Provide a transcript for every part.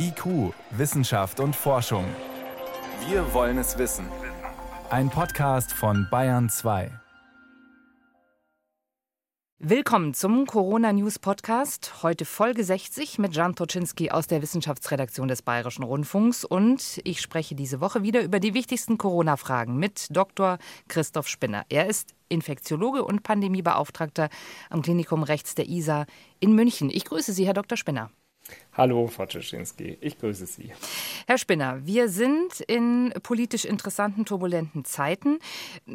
IQ, Wissenschaft und Forschung. Wir wollen es wissen. Ein Podcast von Bayern 2. Willkommen zum Corona News Podcast. Heute Folge 60 mit Jan Toczynski aus der Wissenschaftsredaktion des Bayerischen Rundfunks. Und ich spreche diese Woche wieder über die wichtigsten Corona-Fragen mit Dr. Christoph Spinner. Er ist Infektiologe und Pandemiebeauftragter am Klinikum Rechts der ISA in München. Ich grüße Sie, Herr Dr. Spinner. Hallo, Frau Czeschinski, ich grüße Sie. Herr Spinner, wir sind in politisch interessanten, turbulenten Zeiten.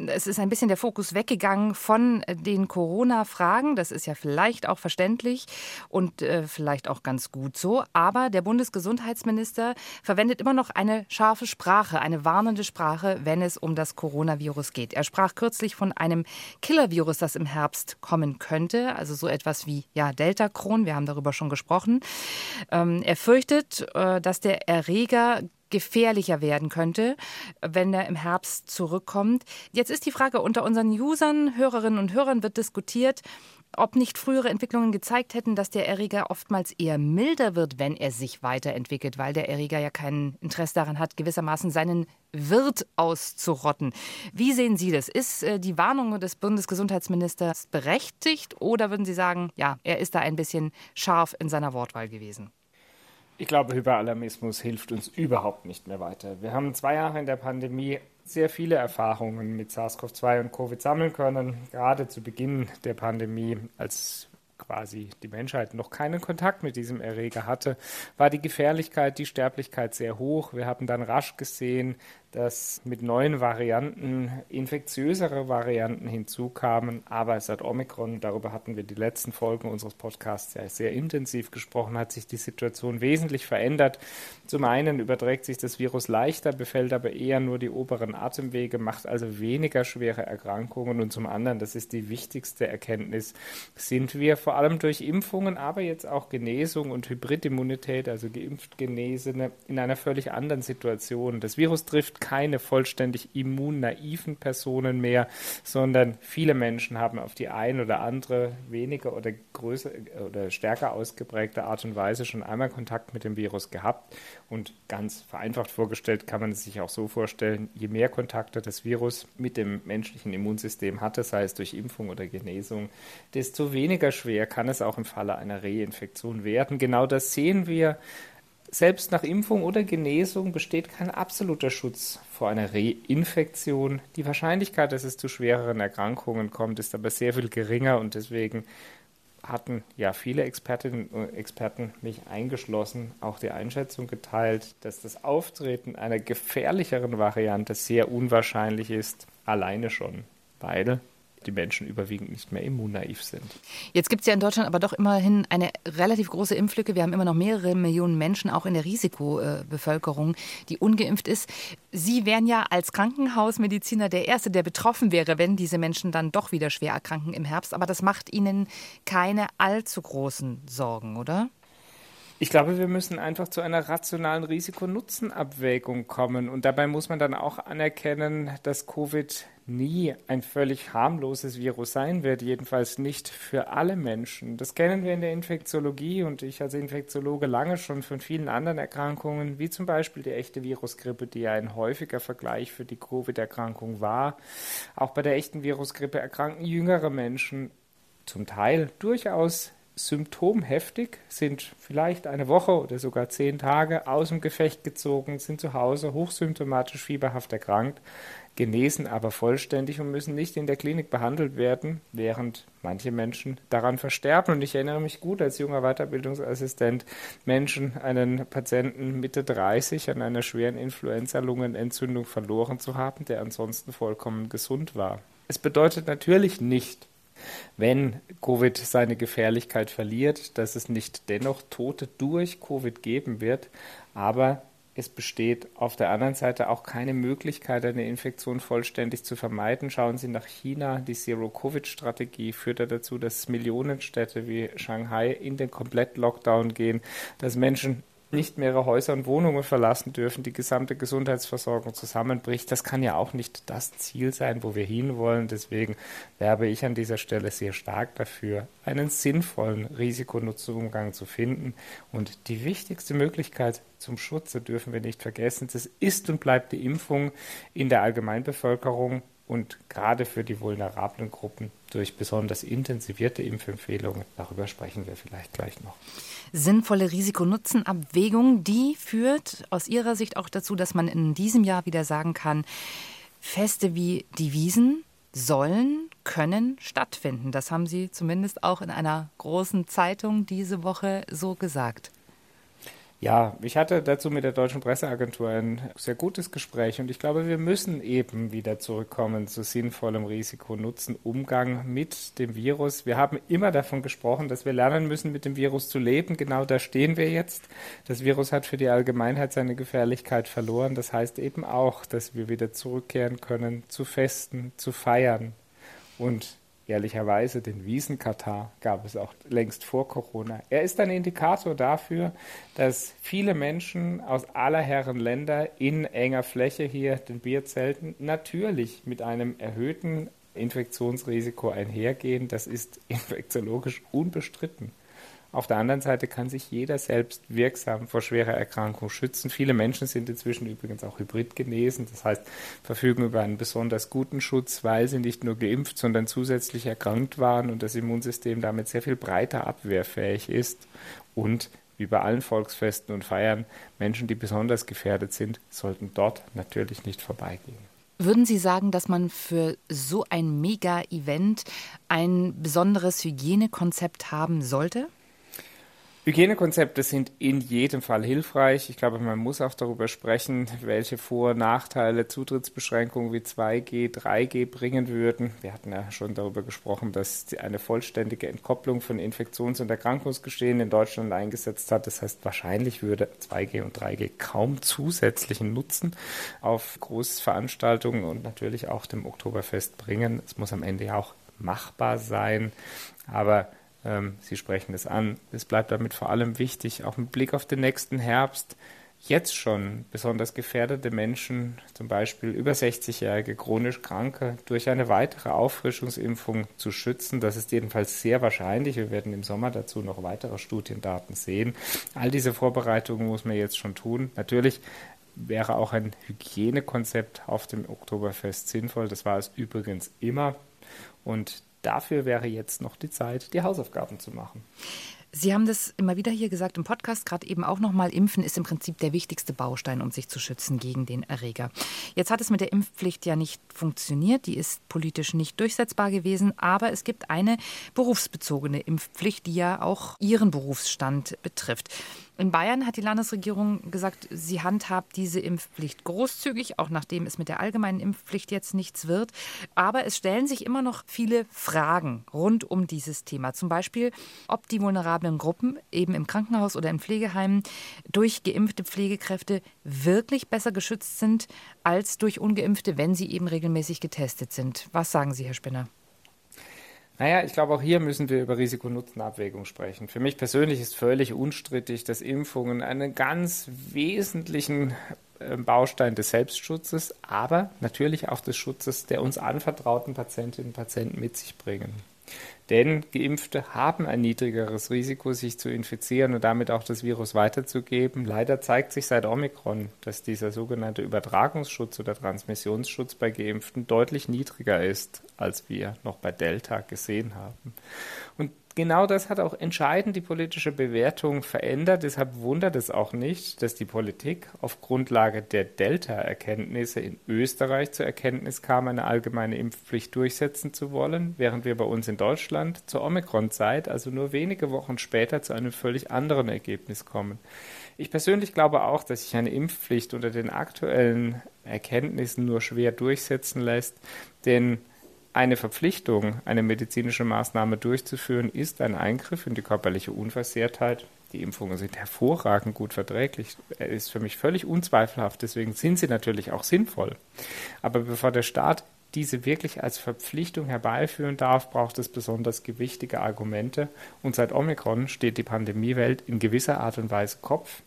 Es ist ein bisschen der Fokus weggegangen von den Corona-Fragen. Das ist ja vielleicht auch verständlich und äh, vielleicht auch ganz gut so. Aber der Bundesgesundheitsminister verwendet immer noch eine scharfe Sprache, eine warnende Sprache, wenn es um das Coronavirus geht. Er sprach kürzlich von einem Killer-Virus, das im Herbst kommen könnte. Also so etwas wie ja, Delta-Kron. Wir haben darüber schon gesprochen. Ähm, er fürchtet, äh, dass der Erreger gefährlicher werden könnte, wenn er im Herbst zurückkommt. Jetzt ist die Frage unter unseren Usern, Hörerinnen und Hörern wird diskutiert, ob nicht frühere Entwicklungen gezeigt hätten, dass der Erreger oftmals eher milder wird, wenn er sich weiterentwickelt, weil der Erreger ja kein Interesse daran hat, gewissermaßen seinen Wirt auszurotten. Wie sehen Sie das? Ist äh, die Warnung des Bundesgesundheitsministers berechtigt oder würden Sie sagen, ja, er ist da ein bisschen scharf in seiner Wortwahl gewesen? Ich glaube, Hyperalarmismus hilft uns überhaupt nicht mehr weiter. Wir haben zwei Jahre in der Pandemie sehr viele Erfahrungen mit SARS-CoV-2 und Covid sammeln können. Gerade zu Beginn der Pandemie, als quasi die Menschheit noch keinen Kontakt mit diesem Erreger hatte, war die Gefährlichkeit, die Sterblichkeit sehr hoch. Wir haben dann rasch gesehen, dass mit neuen Varianten infektiösere Varianten hinzukamen, aber seit Omikron, darüber hatten wir die letzten Folgen unseres Podcasts ja sehr intensiv gesprochen, hat sich die Situation wesentlich verändert. Zum einen überträgt sich das Virus leichter, befällt aber eher nur die oberen Atemwege, macht also weniger schwere Erkrankungen und zum anderen, das ist die wichtigste Erkenntnis, sind wir vor allem durch Impfungen, aber jetzt auch Genesung und Hybridimmunität, also geimpft Genesene, in einer völlig anderen Situation. Das Virus trifft keine vollständig immunnaiven Personen mehr, sondern viele Menschen haben auf die eine oder andere weniger oder größer oder stärker ausgeprägte Art und Weise schon einmal Kontakt mit dem Virus gehabt. Und ganz vereinfacht vorgestellt kann man es sich auch so vorstellen, je mehr Kontakte das Virus mit dem menschlichen Immunsystem hatte, sei es durch Impfung oder Genesung, desto weniger schwer kann es auch im Falle einer Reinfektion werden. Genau das sehen wir selbst nach Impfung oder Genesung besteht kein absoluter Schutz vor einer Reinfektion. Die Wahrscheinlichkeit, dass es zu schwereren Erkrankungen kommt, ist aber sehr viel geringer und deswegen hatten ja viele Expertinnen und Experten, mich eingeschlossen, auch die Einschätzung geteilt, dass das Auftreten einer gefährlicheren Variante sehr unwahrscheinlich ist, alleine schon, weil die Menschen überwiegend nicht mehr immunnaiv sind. Jetzt gibt es ja in Deutschland aber doch immerhin eine relativ große Impflücke. Wir haben immer noch mehrere Millionen Menschen, auch in der Risikobevölkerung, die ungeimpft ist. Sie wären ja als Krankenhausmediziner der Erste, der betroffen wäre, wenn diese Menschen dann doch wieder schwer erkranken im Herbst. Aber das macht Ihnen keine allzu großen Sorgen, oder? Ich glaube, wir müssen einfach zu einer rationalen Risiko-Nutzen-Abwägung kommen. Und dabei muss man dann auch anerkennen, dass Covid nie ein völlig harmloses Virus sein wird, jedenfalls nicht für alle Menschen. Das kennen wir in der Infektiologie und ich als Infektiologe lange schon von vielen anderen Erkrankungen, wie zum Beispiel die echte Virusgrippe, die ja ein häufiger Vergleich für die Covid-Erkrankung war. Auch bei der echten Virusgrippe erkranken jüngere Menschen zum Teil durchaus symptomheftig, sind vielleicht eine Woche oder sogar zehn Tage aus dem Gefecht gezogen, sind zu Hause hochsymptomatisch fieberhaft erkrankt, genesen aber vollständig und müssen nicht in der Klinik behandelt werden, während manche Menschen daran versterben. Und ich erinnere mich gut als junger Weiterbildungsassistent Menschen, einen Patienten Mitte 30 an einer schweren Influenza-Lungenentzündung verloren zu haben, der ansonsten vollkommen gesund war. Es bedeutet natürlich nicht, wenn Covid seine Gefährlichkeit verliert, dass es nicht dennoch Tote durch Covid geben wird, aber es besteht auf der anderen Seite auch keine Möglichkeit, eine Infektion vollständig zu vermeiden. Schauen Sie nach China. Die Zero-Covid-Strategie führt dazu, dass Millionenstädte wie Shanghai in den Komplett-Lockdown gehen, dass Menschen nicht mehr ihre Häuser und Wohnungen verlassen dürfen, die gesamte Gesundheitsversorgung zusammenbricht. Das kann ja auch nicht das Ziel sein, wo wir hinwollen. Deswegen werbe ich an dieser Stelle sehr stark dafür, einen sinnvollen Risikonutzumgang zu finden. Und die wichtigste Möglichkeit zum Schutze dürfen wir nicht vergessen. Das ist und bleibt die Impfung in der Allgemeinbevölkerung und gerade für die vulnerablen Gruppen durch besonders intensivierte Impfempfehlungen. Darüber sprechen wir vielleicht gleich noch. Sinnvolle Risiko-Nutzen-Abwägung, die führt aus Ihrer Sicht auch dazu, dass man in diesem Jahr wieder sagen kann, Feste wie die Wiesen sollen, können stattfinden. Das haben Sie zumindest auch in einer großen Zeitung diese Woche so gesagt. Ja, ich hatte dazu mit der Deutschen Presseagentur ein sehr gutes Gespräch und ich glaube, wir müssen eben wieder zurückkommen zu sinnvollem Risiko-Nutzen-Umgang mit dem Virus. Wir haben immer davon gesprochen, dass wir lernen müssen, mit dem Virus zu leben. Genau da stehen wir jetzt. Das Virus hat für die Allgemeinheit seine Gefährlichkeit verloren. Das heißt eben auch, dass wir wieder zurückkehren können zu Festen, zu Feiern und Ehrlicherweise, den Wiesenkatar gab es auch längst vor Corona. Er ist ein Indikator dafür, dass viele Menschen aus aller Herren Länder in enger Fläche hier den Bierzelten natürlich mit einem erhöhten Infektionsrisiko einhergehen. Das ist infektiologisch unbestritten. Auf der anderen Seite kann sich jeder selbst wirksam vor schwerer Erkrankung schützen. Viele Menschen sind inzwischen übrigens auch hybrid genesen, das heißt verfügen über einen besonders guten Schutz, weil sie nicht nur geimpft, sondern zusätzlich erkrankt waren und das Immunsystem damit sehr viel breiter abwehrfähig ist. Und wie bei allen Volksfesten und Feiern, Menschen, die besonders gefährdet sind, sollten dort natürlich nicht vorbeigehen. Würden Sie sagen, dass man für so ein Mega-Event ein besonderes Hygienekonzept haben sollte? Hygienekonzepte sind in jedem Fall hilfreich. Ich glaube, man muss auch darüber sprechen, welche Vor- und Nachteile Zutrittsbeschränkungen wie 2G, 3G bringen würden. Wir hatten ja schon darüber gesprochen, dass eine vollständige Entkopplung von Infektions- und Erkrankungsgeschehen in Deutschland eingesetzt hat. Das heißt, wahrscheinlich würde 2G und 3G kaum zusätzlichen Nutzen auf Großveranstaltungen und natürlich auch dem Oktoberfest bringen. Es muss am Ende ja auch machbar sein. Aber ähm, Sie sprechen es an. Es bleibt damit vor allem wichtig, auch mit Blick auf den nächsten Herbst, jetzt schon besonders gefährdete Menschen, zum Beispiel über 60-jährige chronisch Kranke, durch eine weitere Auffrischungsimpfung zu schützen. Das ist jedenfalls sehr wahrscheinlich. Wir werden im Sommer dazu noch weitere Studiendaten sehen. All diese Vorbereitungen muss man jetzt schon tun. Natürlich wäre auch ein Hygienekonzept auf dem Oktoberfest sinnvoll. Das war es übrigens immer. Und dafür wäre jetzt noch die Zeit, die Hausaufgaben zu machen. Sie haben das immer wieder hier gesagt im Podcast, gerade eben auch nochmal, Impfen ist im Prinzip der wichtigste Baustein, um sich zu schützen gegen den Erreger. Jetzt hat es mit der Impfpflicht ja nicht funktioniert, die ist politisch nicht durchsetzbar gewesen, aber es gibt eine berufsbezogene Impfpflicht, die ja auch Ihren Berufsstand betrifft. In Bayern hat die Landesregierung gesagt, sie handhabt diese Impfpflicht großzügig, auch nachdem es mit der allgemeinen Impfpflicht jetzt nichts wird. Aber es stellen sich immer noch viele Fragen rund um dieses Thema. Zum Beispiel, ob die vulnerablen Gruppen eben im Krankenhaus oder in Pflegeheimen durch geimpfte Pflegekräfte wirklich besser geschützt sind als durch ungeimpfte, wenn sie eben regelmäßig getestet sind. Was sagen Sie, Herr Spinner? Naja, ich glaube, auch hier müssen wir über Risiko-Nutzen-Abwägung sprechen. Für mich persönlich ist völlig unstrittig, dass Impfungen einen ganz wesentlichen ähm, Baustein des Selbstschutzes, aber natürlich auch des Schutzes der uns anvertrauten Patientinnen und Patienten mit sich bringen. Denn Geimpfte haben ein niedrigeres Risiko, sich zu infizieren und damit auch das Virus weiterzugeben. Leider zeigt sich seit Omikron, dass dieser sogenannte Übertragungsschutz oder Transmissionsschutz bei Geimpften deutlich niedriger ist, als wir noch bei Delta gesehen haben. Und genau das hat auch entscheidend die politische Bewertung verändert. Deshalb wundert es auch nicht, dass die Politik auf Grundlage der Delta-Erkenntnisse in Österreich zur Erkenntnis kam, eine allgemeine Impfpflicht durchsetzen zu wollen, während wir bei uns in Deutschland zur Omikron-Zeit, also nur wenige Wochen später, zu einem völlig anderen Ergebnis kommen. Ich persönlich glaube auch, dass sich eine Impfpflicht unter den aktuellen Erkenntnissen nur schwer durchsetzen lässt, denn eine Verpflichtung, eine medizinische Maßnahme durchzuführen, ist ein Eingriff in die körperliche Unversehrtheit. Die Impfungen sind hervorragend gut verträglich. Er ist für mich völlig unzweifelhaft. Deswegen sind sie natürlich auch sinnvoll. Aber bevor der Staat diese wirklich als Verpflichtung herbeiführen darf, braucht es besonders gewichtige Argumente. Und seit Omikron steht die Pandemiewelt in gewisser Art und Weise Kopf.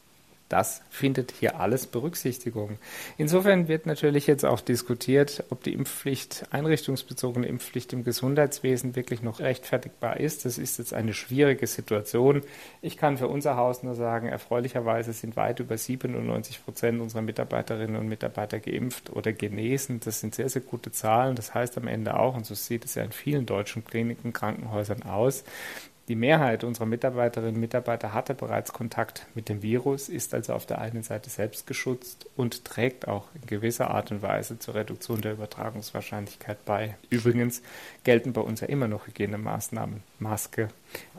Das findet hier alles Berücksichtigung. Insofern wird natürlich jetzt auch diskutiert, ob die Impfpflicht, einrichtungsbezogene Impfpflicht im Gesundheitswesen wirklich noch rechtfertigbar ist. Das ist jetzt eine schwierige Situation. Ich kann für unser Haus nur sagen, erfreulicherweise sind weit über 97 Prozent unserer Mitarbeiterinnen und Mitarbeiter geimpft oder genesen. Das sind sehr, sehr gute Zahlen. Das heißt am Ende auch, und so sieht es ja in vielen deutschen Kliniken, Krankenhäusern aus, die Mehrheit unserer Mitarbeiterinnen und Mitarbeiter hatte bereits Kontakt mit dem Virus, ist also auf der einen Seite selbst geschützt und trägt auch in gewisser Art und Weise zur Reduktion der Übertragungswahrscheinlichkeit bei. Übrigens gelten bei uns ja immer noch Hygienemaßnahmen, Maske,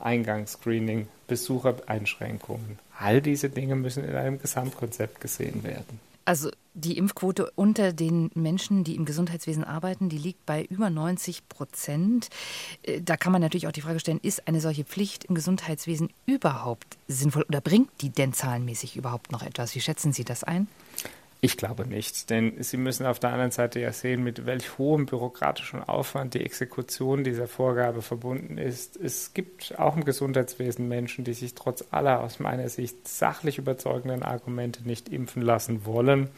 Eingangsscreening, Besuchereinschränkungen. All diese Dinge müssen in einem Gesamtkonzept gesehen werden. Also die Impfquote unter den Menschen, die im Gesundheitswesen arbeiten, die liegt bei über 90 Prozent. Äh, da kann man natürlich auch die Frage stellen, ist eine solche Pflicht im Gesundheitswesen überhaupt sinnvoll oder bringt die denn zahlenmäßig überhaupt noch etwas? Wie schätzen Sie das ein? Ich glaube nicht, denn Sie müssen auf der anderen Seite ja sehen, mit welch hohem bürokratischen Aufwand die Exekution dieser Vorgabe verbunden ist. Es gibt auch im Gesundheitswesen Menschen, die sich trotz aller aus meiner Sicht sachlich überzeugenden Argumente nicht impfen lassen wollen.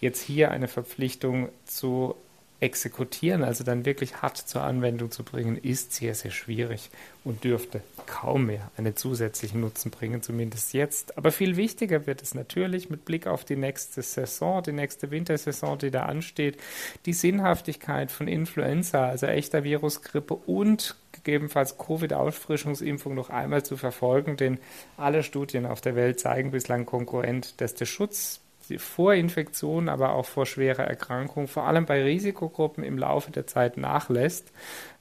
Jetzt hier eine Verpflichtung zu exekutieren, also dann wirklich hart zur Anwendung zu bringen, ist sehr, sehr schwierig und dürfte kaum mehr einen zusätzlichen Nutzen bringen, zumindest jetzt. Aber viel wichtiger wird es natürlich mit Blick auf die nächste Saison, die nächste Wintersaison, die da ansteht, die Sinnhaftigkeit von Influenza, also echter Virusgrippe und gegebenenfalls Covid-Auffrischungsimpfung noch einmal zu verfolgen, denn alle Studien auf der Welt zeigen bislang konkurrent, dass der Schutz vor Infektion, aber auch vor schwerer Erkrankung, vor allem bei Risikogruppen im Laufe der Zeit nachlässt.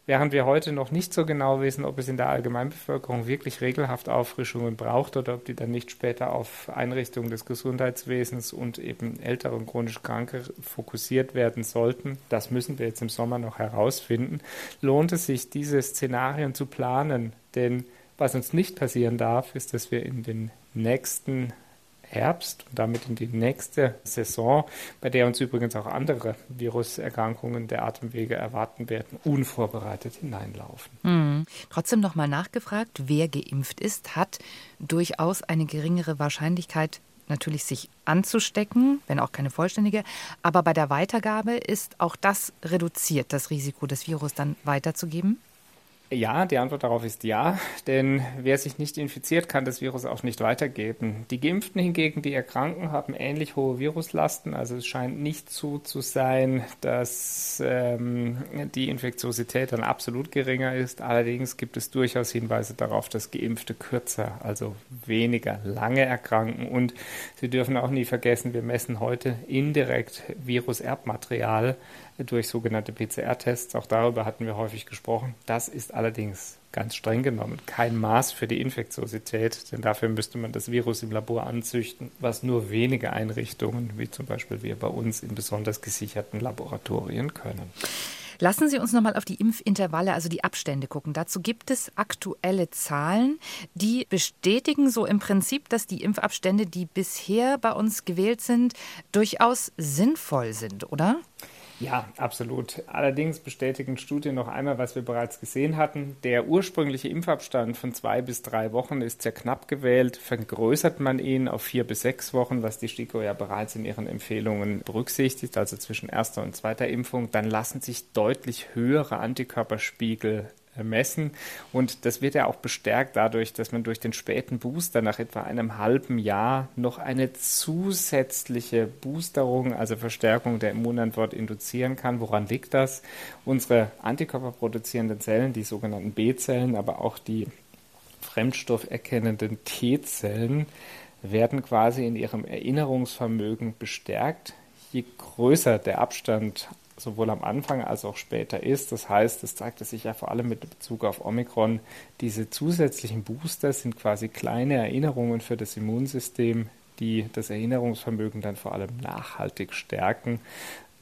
Während wir heute noch nicht so genau wissen, ob es in der Allgemeinbevölkerung wirklich regelhaft Auffrischungen braucht oder ob die dann nicht später auf Einrichtungen des Gesundheitswesens und eben ältere und chronisch Kranke fokussiert werden sollten, das müssen wir jetzt im Sommer noch herausfinden, lohnt es sich, diese Szenarien zu planen. Denn was uns nicht passieren darf, ist, dass wir in den nächsten Herbst und damit in die nächste Saison, bei der uns übrigens auch andere Viruserkrankungen der Atemwege erwarten werden, unvorbereitet hineinlaufen. Mhm. Trotzdem nochmal nachgefragt, wer geimpft ist, hat durchaus eine geringere Wahrscheinlichkeit, natürlich sich anzustecken, wenn auch keine vollständige. Aber bei der Weitergabe ist auch das reduziert, das Risiko, das Virus dann weiterzugeben? Ja, die Antwort darauf ist ja, denn wer sich nicht infiziert, kann das Virus auch nicht weitergeben. Die Geimpften hingegen, die erkranken, haben ähnlich hohe Viruslasten. Also es scheint nicht so zu sein, dass ähm, die Infektiosität dann absolut geringer ist. Allerdings gibt es durchaus Hinweise darauf, dass Geimpfte kürzer, also weniger lange erkranken. Und Sie dürfen auch nie vergessen, wir messen heute indirekt Viruserbmaterial durch sogenannte PCR-Tests. Auch darüber hatten wir häufig gesprochen. Das ist allerdings ganz streng genommen kein Maß für die Infektiosität, denn dafür müsste man das Virus im Labor anzüchten, was nur wenige Einrichtungen, wie zum Beispiel wir bei uns in besonders gesicherten Laboratorien können. Lassen Sie uns noch mal auf die Impfintervalle, also die Abstände gucken. Dazu gibt es aktuelle Zahlen, die bestätigen so im Prinzip, dass die Impfabstände, die bisher bei uns gewählt sind, durchaus sinnvoll sind, oder? Ja, absolut. Allerdings bestätigen Studien noch einmal, was wir bereits gesehen hatten. Der ursprüngliche Impfabstand von zwei bis drei Wochen ist sehr knapp gewählt. Vergrößert man ihn auf vier bis sechs Wochen, was die STIKO ja bereits in ihren Empfehlungen berücksichtigt, also zwischen erster und zweiter Impfung, dann lassen sich deutlich höhere Antikörperspiegel messen. Und das wird ja auch bestärkt dadurch, dass man durch den späten Booster nach etwa einem halben Jahr noch eine zusätzliche Boosterung, also Verstärkung der Immunantwort induzieren kann. Woran liegt das? Unsere antikörperproduzierenden Zellen, die sogenannten B-Zellen, aber auch die fremdstofferkennenden T-Zellen, werden quasi in ihrem Erinnerungsvermögen bestärkt. Je größer der Abstand sowohl am Anfang als auch später ist. Das heißt, es zeigte sich ja vor allem mit Bezug auf Omikron, diese zusätzlichen Booster sind quasi kleine Erinnerungen für das Immunsystem, die das Erinnerungsvermögen dann vor allem nachhaltig stärken.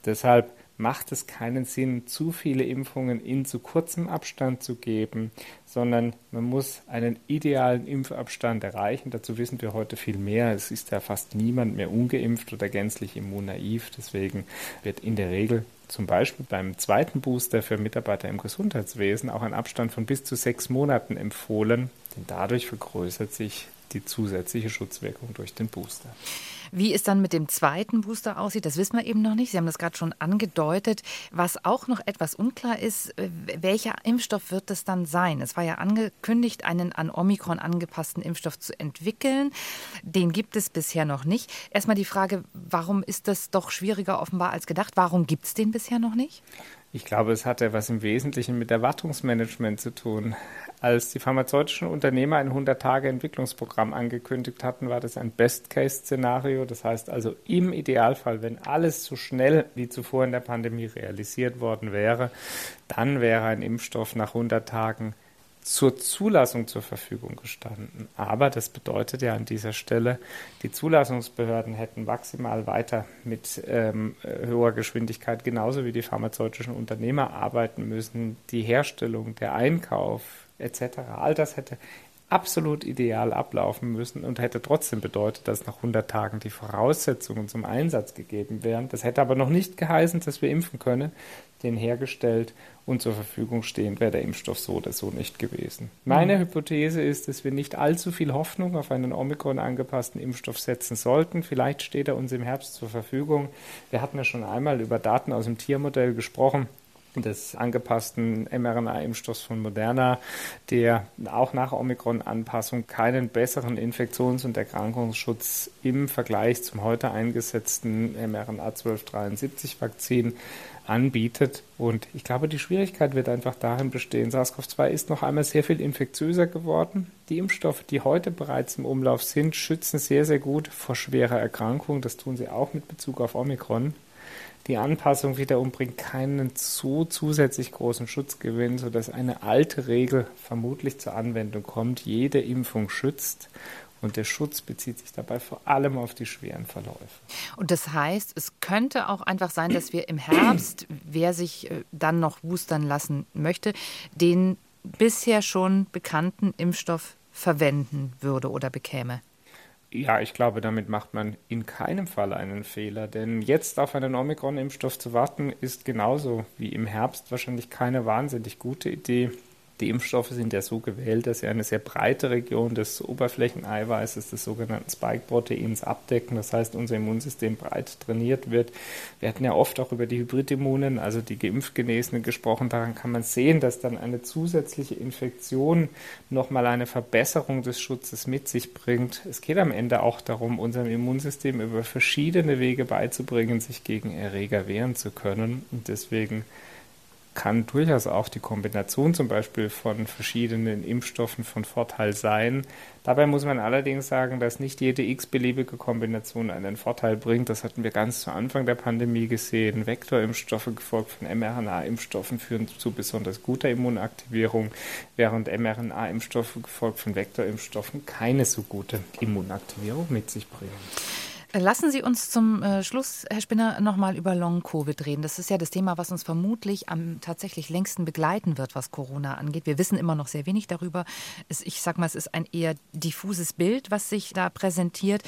Deshalb macht es keinen Sinn, zu viele Impfungen in zu kurzem Abstand zu geben, sondern man muss einen idealen Impfabstand erreichen. Dazu wissen wir heute viel mehr. Es ist ja fast niemand mehr ungeimpft oder gänzlich immunnaiv. Deswegen wird in der Regel zum Beispiel beim zweiten Booster für Mitarbeiter im Gesundheitswesen auch ein Abstand von bis zu sechs Monaten empfohlen, denn dadurch vergrößert sich die zusätzliche Schutzwirkung durch den Booster. Wie es dann mit dem zweiten Booster aussieht, das wissen wir eben noch nicht. Sie haben das gerade schon angedeutet. Was auch noch etwas unklar ist, äh, welcher Impfstoff wird es dann sein? Es war ja angekündigt, einen an Omikron angepassten Impfstoff zu entwickeln. Den gibt es bisher noch nicht. Erstmal die Frage, warum ist das doch schwieriger offenbar als gedacht? Warum gibt es den bisher noch nicht? Ich glaube, es hat etwas im Wesentlichen mit Erwartungsmanagement zu tun. Als die pharmazeutischen Unternehmer ein 100-Tage-Entwicklungsprogramm angekündigt hatten, war das ein Best-Case-Szenario. Das heißt also im Idealfall, wenn alles so schnell wie zuvor in der Pandemie realisiert worden wäre, dann wäre ein Impfstoff nach 100 Tagen zur Zulassung zur Verfügung gestanden. Aber das bedeutet ja an dieser Stelle, die Zulassungsbehörden hätten maximal weiter mit ähm, hoher Geschwindigkeit, genauso wie die pharmazeutischen Unternehmer arbeiten müssen. Die Herstellung, der Einkauf etc., all das hätte absolut ideal ablaufen müssen und hätte trotzdem bedeutet, dass nach 100 Tagen die Voraussetzungen zum Einsatz gegeben wären. Das hätte aber noch nicht geheißen, dass wir impfen können, den hergestellt und zur Verfügung stehend wäre der Impfstoff so oder so nicht gewesen. Meine mhm. Hypothese ist, dass wir nicht allzu viel Hoffnung auf einen Omikron angepassten Impfstoff setzen sollten. Vielleicht steht er uns im Herbst zur Verfügung. Wir hatten ja schon einmal über Daten aus dem Tiermodell gesprochen des angepassten mRNA-Impfstoffs von Moderna, der auch nach Omikron-Anpassung keinen besseren Infektions- und Erkrankungsschutz im Vergleich zum heute eingesetzten mRNA 1273-Vakzin anbietet. Und ich glaube, die Schwierigkeit wird einfach darin bestehen, SARS-CoV-2 ist noch einmal sehr viel infektiöser geworden. Die Impfstoffe, die heute bereits im Umlauf sind, schützen sehr, sehr gut vor schwerer Erkrankung. Das tun sie auch mit Bezug auf Omikron. Die Anpassung wiederum bringt keinen so zusätzlich großen Schutzgewinn, sodass eine alte Regel vermutlich zur Anwendung kommt. Jede Impfung schützt und der Schutz bezieht sich dabei vor allem auf die schweren Verläufe. Und das heißt, es könnte auch einfach sein, dass wir im Herbst, wer sich äh, dann noch boostern lassen möchte, den bisher schon bekannten Impfstoff verwenden würde oder bekäme. Ja, ich glaube, damit macht man in keinem Fall einen Fehler, denn jetzt auf einen Omikron-Impfstoff zu warten, ist genauso wie im Herbst wahrscheinlich keine wahnsinnig gute Idee. Die Impfstoffe sind ja so gewählt, dass sie eine sehr breite Region des Oberflächeneiweißes, des sogenannten Spike-Proteins, abdecken. Das heißt, unser Immunsystem breit trainiert wird. Wir hatten ja oft auch über die Hybridimmunen, also die Geimpft-Genesenen gesprochen. Daran kann man sehen, dass dann eine zusätzliche Infektion nochmal eine Verbesserung des Schutzes mit sich bringt. Es geht am Ende auch darum, unserem Immunsystem über verschiedene Wege beizubringen, sich gegen Erreger wehren zu können. Und deswegen kann durchaus auch die Kombination zum Beispiel von verschiedenen Impfstoffen von Vorteil sein. Dabei muss man allerdings sagen, dass nicht jede x-beliebige Kombination einen Vorteil bringt. Das hatten wir ganz zu Anfang der Pandemie gesehen. Vektorimpfstoffe gefolgt von mRNA-Impfstoffen führen zu besonders guter Immunaktivierung, während mRNA-Impfstoffe gefolgt von Vektorimpfstoffen keine so gute Immunaktivierung mit sich bringen. Lassen Sie uns zum äh, Schluss, Herr Spinner, nochmal über Long-Covid reden. Das ist ja das Thema, was uns vermutlich am tatsächlich längsten begleiten wird, was Corona angeht. Wir wissen immer noch sehr wenig darüber. Es, ich sage mal, es ist ein eher diffuses Bild, was sich da präsentiert.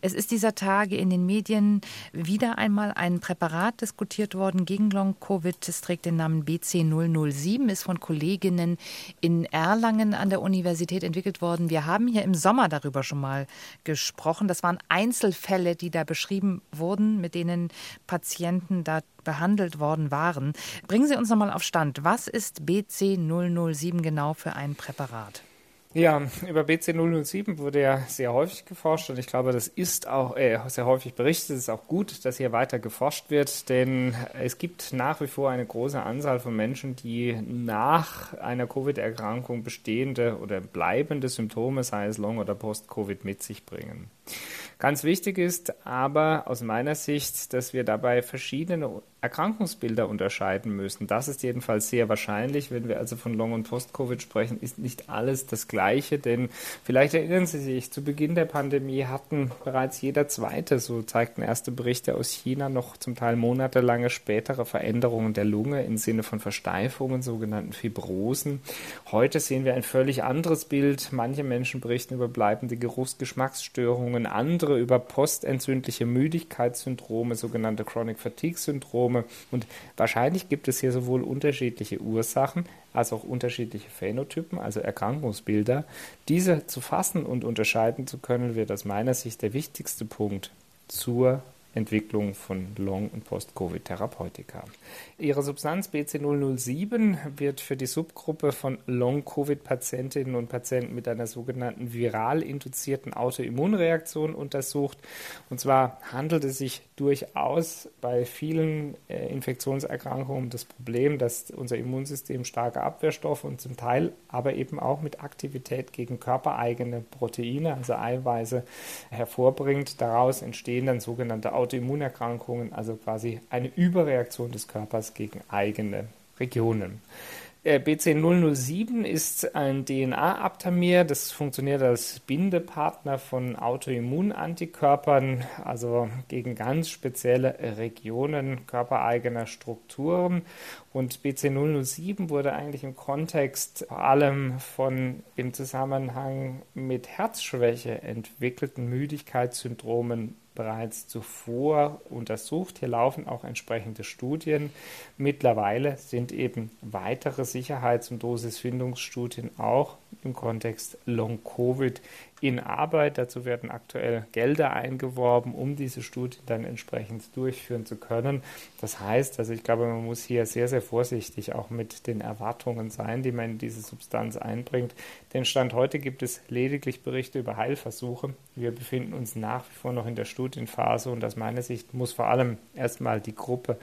Es ist dieser Tage in den Medien wieder einmal ein Präparat diskutiert worden gegen Long-Covid. Es trägt den Namen BC007, ist von Kolleginnen in Erlangen an der Universität entwickelt worden. Wir haben hier im Sommer darüber schon mal gesprochen. Das waren Einzelfälle Fälle, die da beschrieben wurden, mit denen Patienten da behandelt worden waren. Bringen Sie uns noch mal auf Stand. Was ist BC007 genau für ein Präparat? Ja, über BC007 wurde ja sehr häufig geforscht und ich glaube, das ist auch äh, sehr häufig berichtet. Es ist auch gut, dass hier weiter geforscht wird, denn es gibt nach wie vor eine große Anzahl von Menschen, die nach einer Covid-Erkrankung bestehende oder bleibende Symptome, sei es Long- oder Post-Covid, mit sich bringen. Ganz wichtig ist aber aus meiner Sicht, dass wir dabei verschiedene Erkrankungsbilder unterscheiden müssen. Das ist jedenfalls sehr wahrscheinlich. Wenn wir also von Long- und Post-Covid sprechen, ist nicht alles das Gleiche, denn vielleicht erinnern Sie sich, zu Beginn der Pandemie hatten bereits jeder Zweite, so zeigten erste Berichte aus China, noch zum Teil monatelange spätere Veränderungen der Lunge im Sinne von Versteifungen, sogenannten Fibrosen. Heute sehen wir ein völlig anderes Bild. Manche Menschen berichten über bleibende Geruchsgeschmacksstörungen, andere über postentzündliche Müdigkeitssyndrome, sogenannte Chronic Fatigue Syndrome. Und wahrscheinlich gibt es hier sowohl unterschiedliche Ursachen als auch unterschiedliche Phänotypen, also Erkrankungsbilder. Diese zu fassen und unterscheiden zu können, wird aus meiner Sicht der wichtigste Punkt zur Entwicklung von Long- und Post-Covid-Therapeutika. Ihre Substanz BC007 wird für die Subgruppe von Long-Covid-Patientinnen und Patienten mit einer sogenannten viral induzierten Autoimmunreaktion untersucht. Und zwar handelt es sich durchaus bei vielen äh, Infektionserkrankungen um das Problem, dass unser Immunsystem starke Abwehrstoffe und zum Teil aber eben auch mit Aktivität gegen körpereigene Proteine, also Eiweiße, hervorbringt. Daraus entstehen dann sogenannte Autoimmunerkrankungen, also quasi eine Überreaktion des Körpers gegen eigene Regionen. Äh, BC007 ist ein DNA-Aptamer, das funktioniert als Bindepartner von Autoimmunantikörpern, also gegen ganz spezielle Regionen körpereigener Strukturen. Und BC007 wurde eigentlich im Kontext vor allem von im Zusammenhang mit Herzschwäche entwickelten Müdigkeitssyndromen bereits zuvor untersucht. Hier laufen auch entsprechende Studien. Mittlerweile sind eben weitere Sicherheits- und Dosisfindungsstudien auch im Kontext Long-Covid in Arbeit. Dazu werden aktuell Gelder eingeworben, um diese Studien dann entsprechend durchführen zu können. Das heißt, also ich glaube, man muss hier sehr, sehr vorsichtig auch mit den Erwartungen sein, die man in diese Substanz einbringt. Denn Stand heute gibt es lediglich Berichte über Heilversuche. Wir befinden uns nach wie vor noch in der Studienphase und aus meiner Sicht muss vor allem erstmal die Gruppe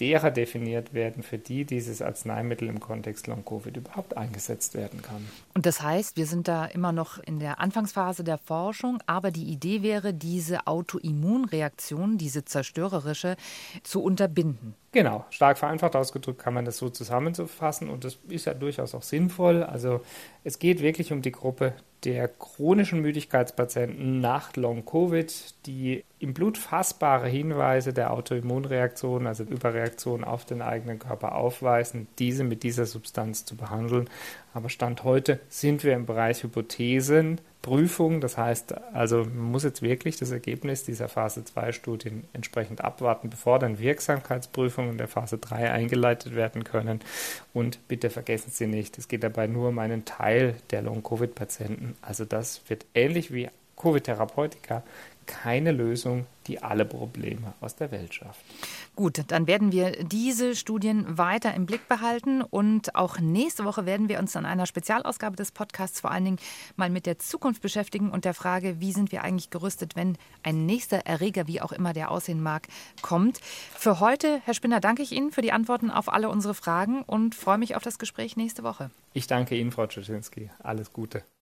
derer definiert werden, für die dieses Arzneimittel im Kontext Long-Covid überhaupt eingesetzt werden kann. Und das heißt, wir sind da immer noch in der Anfangsphase der Forschung, aber die Idee wäre, diese Autoimmunreaktion, diese zerstörerische, zu unterbinden. Genau, stark vereinfacht ausgedrückt kann man das so zusammenfassen und das ist ja durchaus auch sinnvoll. Also es geht wirklich um die Gruppe der chronischen Müdigkeitspatienten nach Long-Covid, die im Blut fassbare Hinweise der Autoimmunreaktion, also Überreaktion auf den eigenen Körper aufweisen, diese mit dieser Substanz zu behandeln. Aber Stand heute sind wir im Bereich Hypothesen, Prüfung. Das heißt also, man muss jetzt wirklich das Ergebnis dieser Phase 2 Studien entsprechend abwarten, bevor dann Wirksamkeitsprüfungen der Phase 3 eingeleitet werden können. Und bitte vergessen Sie nicht, es geht dabei nur um einen Teil der Long-Covid-Patienten. Also das wird ähnlich wie Covid-Therapeutika keine Lösung, die alle Probleme aus der Welt schafft. Gut, dann werden wir diese Studien weiter im Blick behalten und auch nächste Woche werden wir uns an einer Spezialausgabe des Podcasts vor allen Dingen mal mit der Zukunft beschäftigen und der Frage, wie sind wir eigentlich gerüstet, wenn ein nächster Erreger, wie auch immer der aussehen mag, kommt. Für heute, Herr Spinner, danke ich Ihnen für die Antworten auf alle unsere Fragen und freue mich auf das Gespräch nächste Woche. Ich danke Ihnen, Frau Czaczynski. Alles Gute.